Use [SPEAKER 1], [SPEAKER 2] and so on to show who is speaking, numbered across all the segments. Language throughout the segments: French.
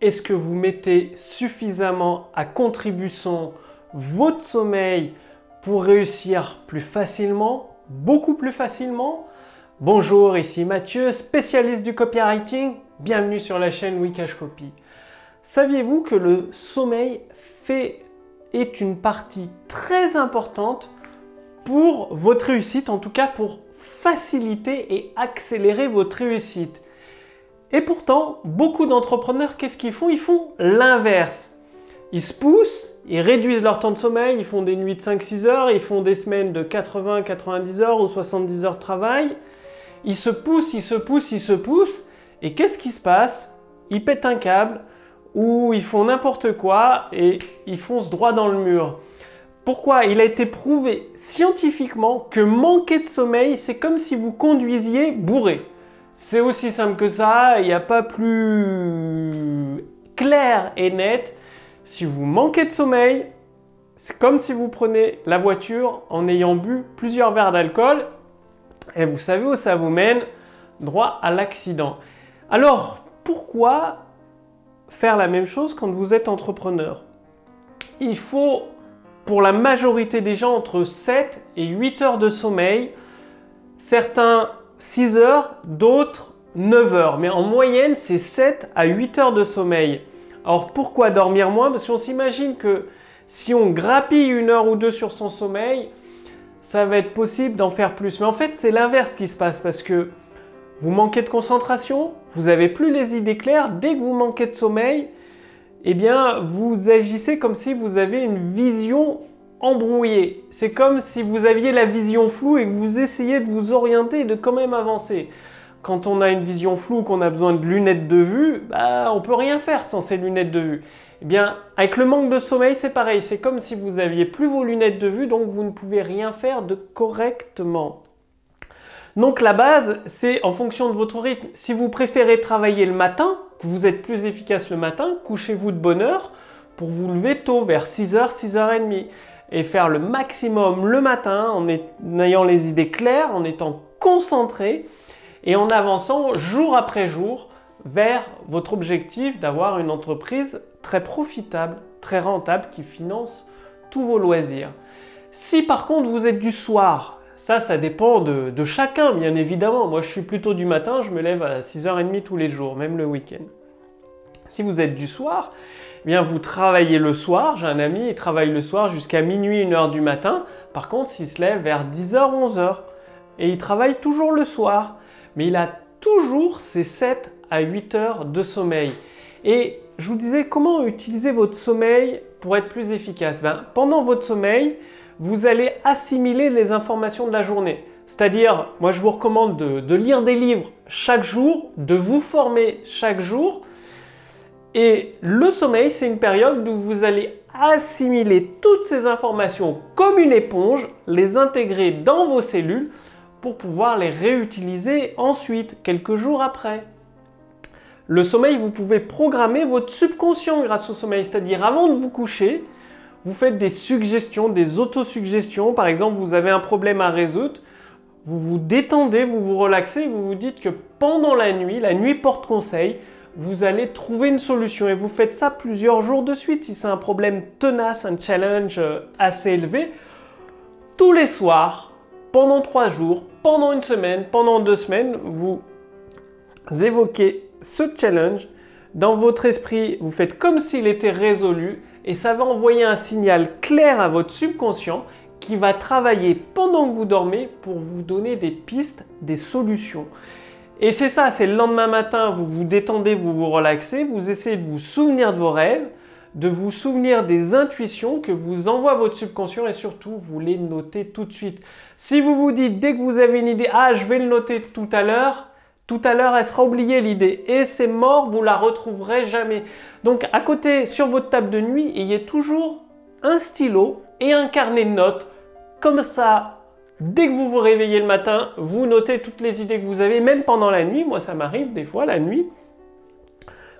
[SPEAKER 1] est-ce que vous mettez suffisamment à contribution votre sommeil pour réussir plus facilement, beaucoup plus facilement? Bonjour, ici Mathieu, spécialiste du copywriting. Bienvenue sur la chaîne Wikash Copy. Saviez-vous que le sommeil fait, est une partie très importante pour votre réussite, en tout cas pour faciliter et accélérer votre réussite? Et pourtant, beaucoup d'entrepreneurs, qu'est-ce qu'ils font? Ils font l'inverse. Ils se poussent, ils réduisent leur temps de sommeil, ils font des nuits de 5-6 heures, ils font des semaines de 80-90 heures ou 70 heures de travail. Ils se poussent, ils se poussent, ils se poussent. Et qu'est-ce qui se passe? Ils pètent un câble ou ils font n'importe quoi et ils foncent droit dans le mur. Pourquoi? Il a été prouvé scientifiquement que manquer de sommeil, c'est comme si vous conduisiez bourré. C'est aussi simple que ça, il n'y a pas plus clair et net. Si vous manquez de sommeil, c'est comme si vous prenez la voiture en ayant bu plusieurs verres d'alcool et vous savez où ça vous mène? Droit à l'accident. Alors, pourquoi faire la même chose quand vous êtes entrepreneur? Il faut, pour la majorité des gens, entre 7 et 8 heures de sommeil. Certains 6 heures, d'autres 9 heures. Mais en moyenne, c'est 7 à 8 heures de sommeil. Alors pourquoi dormir moins? Parce qu'on s'imagine que si on grappille une heure ou deux sur son sommeil, ça va être possible d'en faire plus. Mais en fait, c'est l'inverse qui se passe parce que vous manquez de concentration, vous n'avez plus les idées claires. Dès que vous manquez de sommeil, eh bien, vous agissez comme si vous avez une vision embrouillé. C'est comme si vous aviez la vision floue et que vous essayez de vous orienter et de quand même avancer. Quand on a une vision floue, qu'on a besoin de lunettes de vue, bah, on peut rien faire sans ces lunettes de vue. Eh bien, avec le manque de sommeil, c'est pareil. C'est comme si vous aviez plus vos lunettes de vue, donc vous ne pouvez rien faire de correctement. Donc la base, c'est en fonction de votre rythme. Si vous préférez travailler le matin, que vous êtes plus efficace le matin, couchez-vous de bonne heure pour vous lever tôt, vers 6h, 6h30 et faire le maximum le matin en, ayant les idées claires, en étant concentré et en avançant jour après jour vers votre objectif d'avoir une entreprise très profitable, très rentable qui finance tous vos loisirs. Si par contre vous êtes du soir, ça, ça dépend de, de, chacun, bien évidemment. Moi, je suis plutôt du matin, je me lève à 6h30 tous les jours, même le week-end. Si vous êtes du soir, eh bien vous travaillez le soir. J'ai un ami, il travaille le soir jusqu'à minuit, 1h du matin. Par contre, il se lève vers 10h, 11h. Et il travaille toujours le soir. Mais il a toujours ses 7 à 8 heures de sommeil. Et je vous disais comment utiliser votre sommeil pour être plus efficace? Ben, pendant votre sommeil, vous allez assimiler les informations de la journée. C'est-à-dire, moi je vous recommande de, de, lire des livres chaque jour, de vous former chaque jour et le sommeil, c'est une période où vous allez assimiler toutes ces informations comme une éponge, les intégrer dans vos cellules pour pouvoir les réutiliser ensuite, quelques jours après. Le sommeil, vous pouvez programmer votre subconscient grâce au sommeil, c'est-à-dire avant de vous coucher, vous faites des suggestions, des autosuggestions. Par exemple, vous avez un problème à résoudre, vous vous détendez, vous vous relaxez, vous vous dites que pendant la nuit, la nuit porte conseil, vous allez trouver une solution et vous faites ça plusieurs jours de suite. Si c'est un problème tenace, un challenge euh, assez élevé, tous les soirs, pendant trois jours, pendant une semaine, pendant deux semaines, vous évoquez ce challenge. Dans votre esprit, vous faites comme s'il était résolu et ça va envoyer un signal clair à votre subconscient qui va travailler pendant que vous dormez pour vous donner des pistes, des solutions. Et c'est ça, c'est le lendemain matin, vous vous détendez, vous vous relaxez, vous essayez de vous souvenir de vos rêves, de vous souvenir des intuitions que vous envoie votre subconscient et surtout, vous les notez tout de suite. Si vous vous dites dès que vous avez une idée, ah, je vais le noter tout à l'heure, tout à l'heure, elle sera oubliée l'idée et c'est mort, vous la retrouverez jamais. Donc à côté, sur votre table de nuit, il y a toujours un stylo et un carnet de notes. Comme ça, Dès que vous vous réveillez le matin, vous notez toutes les idées que vous avez, même pendant la nuit. Moi, ça m'arrive des fois la nuit.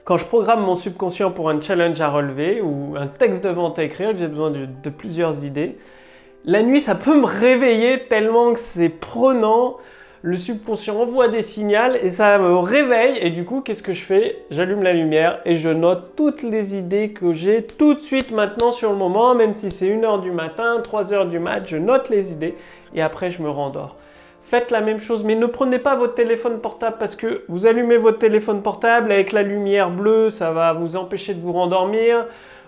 [SPEAKER 1] Quand je programme mon subconscient pour un challenge à relever ou un texte de vente à écrire, j'ai besoin de, plusieurs idées. La nuit, ça peut me réveiller tellement que c'est prenant. le subconscient envoie des signaux et ça me réveille. Et du coup, qu'est-ce que je fais? J'allume la lumière et je note toutes les idées que j'ai tout de suite maintenant sur le moment, même si c'est 1h du matin, 3h du mat, je note les idées et après je me rendors. Faites la même chose, mais ne prenez pas votre téléphone portable parce que vous allumez votre téléphone portable avec la lumière bleue, ça va vous empêcher de vous rendormir.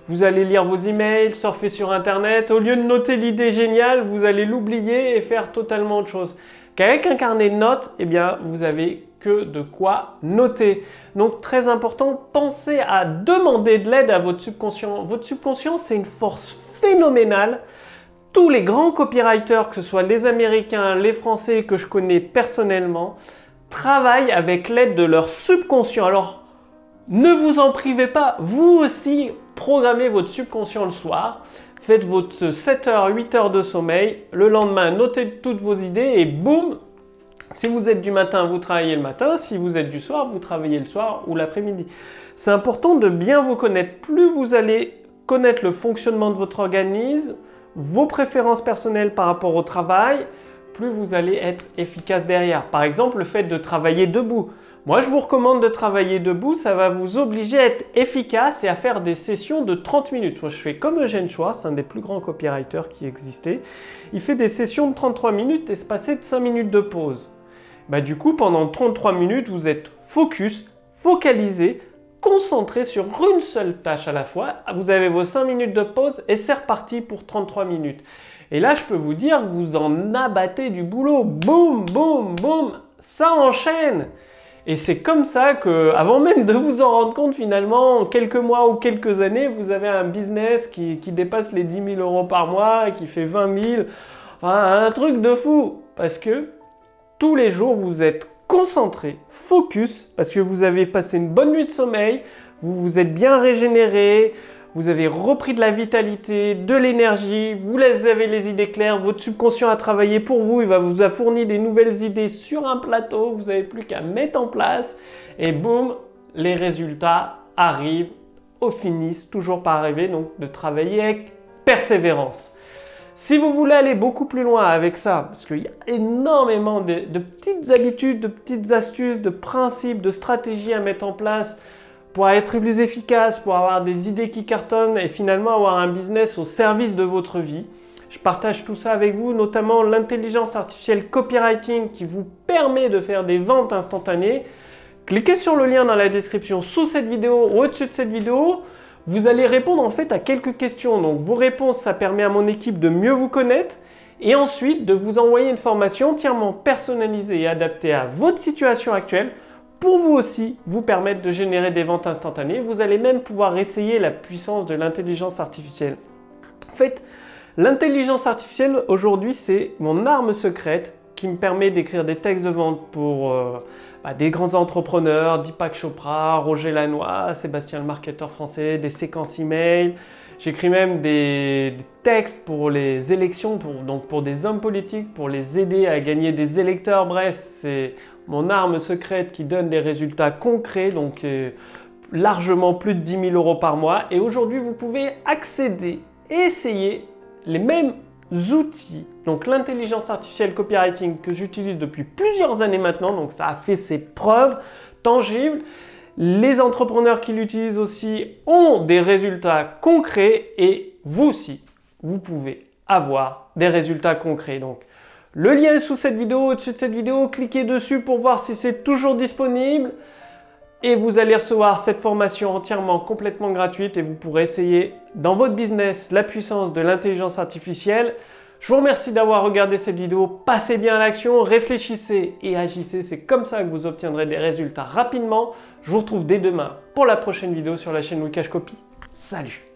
[SPEAKER 1] Vous allez lire vos emails, surfer sur Internet. Au lieu de noter l'idée géniale, vous allez l'oublier et faire totalement autre chose. Qu'avec un carnet de notes, eh bien, vous avez que de quoi noter. Donc très important, pensez à demander de l'aide à votre subconscient. Votre subconscient, c'est une force phénoménale tous les grands copywriters, que ce soit les Américains, les Français que je connais personnellement, travaillent avec l'aide de leur subconscient. Alors, ne vous en privez pas, vous aussi programmez votre subconscient le soir, faites votre 7 heures, 8 heures de sommeil, le lendemain notez toutes vos idées et boum, si vous êtes du matin, vous travaillez le matin, si vous êtes du soir, vous travaillez le soir ou l'après-midi. C'est important de bien vous connaître. Plus vous allez connaître le fonctionnement de votre organisme, vos préférences personnelles par rapport au travail, plus vous allez être efficace derrière. Par exemple, le fait de travailler debout. Moi, je vous recommande de travailler debout, ça va vous obliger à être efficace et à faire des sessions de 30 minutes. Moi, je fais comme Eugène Schwartz, un des plus grands copywriters qui existait. Il fait des sessions de 33 minutes espacées de 5 minutes de pause. Bah, du coup, pendant 33 minutes, vous êtes focus, focalisé, concentré sur une seule tâche à la fois. Vous avez vos 5 minutes de pause et c'est reparti pour 33 minutes. Et là, je peux vous dire vous en abattez du boulot. Boum, boum, boum, ça enchaîne. Et c'est comme ça que, avant même de vous en rendre compte, finalement, en quelques mois ou quelques années, vous avez un business qui, dépasse les 10 000 euros par mois, qui fait 20 000. Enfin, un truc de fou. Parce que tous les jours, vous êtes concentré, focus, parce que vous avez passé une bonne nuit de sommeil, vous vous êtes bien régénéré, vous avez repris de la vitalité, de l'énergie, vous avez les idées claires, votre subconscient a travaillé pour vous, il va vous a fourni des nouvelles idées sur un plateau, vous n'avez plus qu'à mettre en place et boum, les résultats arrivent au finissent toujours par arriver, donc de travailler avec persévérance. Si vous voulez aller beaucoup plus loin avec ça, parce qu'il y a énormément de, petites habitudes, de petites astuces, de principes, de stratégies à mettre en place pour être plus efficace, pour avoir des idées qui cartonnent et finalement avoir un business au service de votre vie. Je partage tout ça avec vous, notamment l'intelligence artificielle copywriting qui vous permet de faire des ventes instantanées. Cliquez sur le lien dans la description sous cette vidéo ou au-dessus de cette vidéo. Vous allez répondre en fait à quelques questions. Donc vos réponses, ça permet à mon équipe de mieux vous connaître et ensuite de vous envoyer une formation entièrement personnalisée et adaptée à votre situation actuelle pour vous aussi vous permettre de générer des ventes instantanées. Vous allez même pouvoir essayer la puissance de l'intelligence artificielle. En fait, l'intelligence artificielle aujourd'hui, c'est mon arme secrète qui me permet d'écrire des textes de vente pour euh, bah, des grands entrepreneurs, Deepak Chopra, Roger Lannoy, Sébastien le marketeur français, des séquences email. J'écris même des, textes pour les élections, pour, donc pour des hommes politiques, pour les aider à gagner des électeurs. Bref, c'est mon arme secrète qui donne des résultats concrets, donc euh, largement plus de 10 000 euros par mois. Et aujourd'hui, vous pouvez accéder essayer les mêmes outils, donc l'intelligence artificielle copywriting que j'utilise depuis plusieurs années maintenant, donc ça a fait ses preuves tangibles. Les entrepreneurs qui l'utilisent aussi ont des résultats concrets et vous aussi, vous pouvez avoir des résultats concrets. Donc, le lien est sous cette vidéo, au-dessus de cette vidéo, cliquez dessus pour voir si c'est toujours disponible et vous allez recevoir cette formation entièrement complètement gratuite et vous pourrez essayer dans votre business la puissance de l'intelligence artificielle. Je vous remercie d'avoir regardé cette vidéo. Passez bien à l'action, réfléchissez et agissez. C'est comme ça que vous obtiendrez des résultats rapidement. Je vous retrouve dès demain pour la prochaine vidéo sur la chaîne Wikash Copy. Salut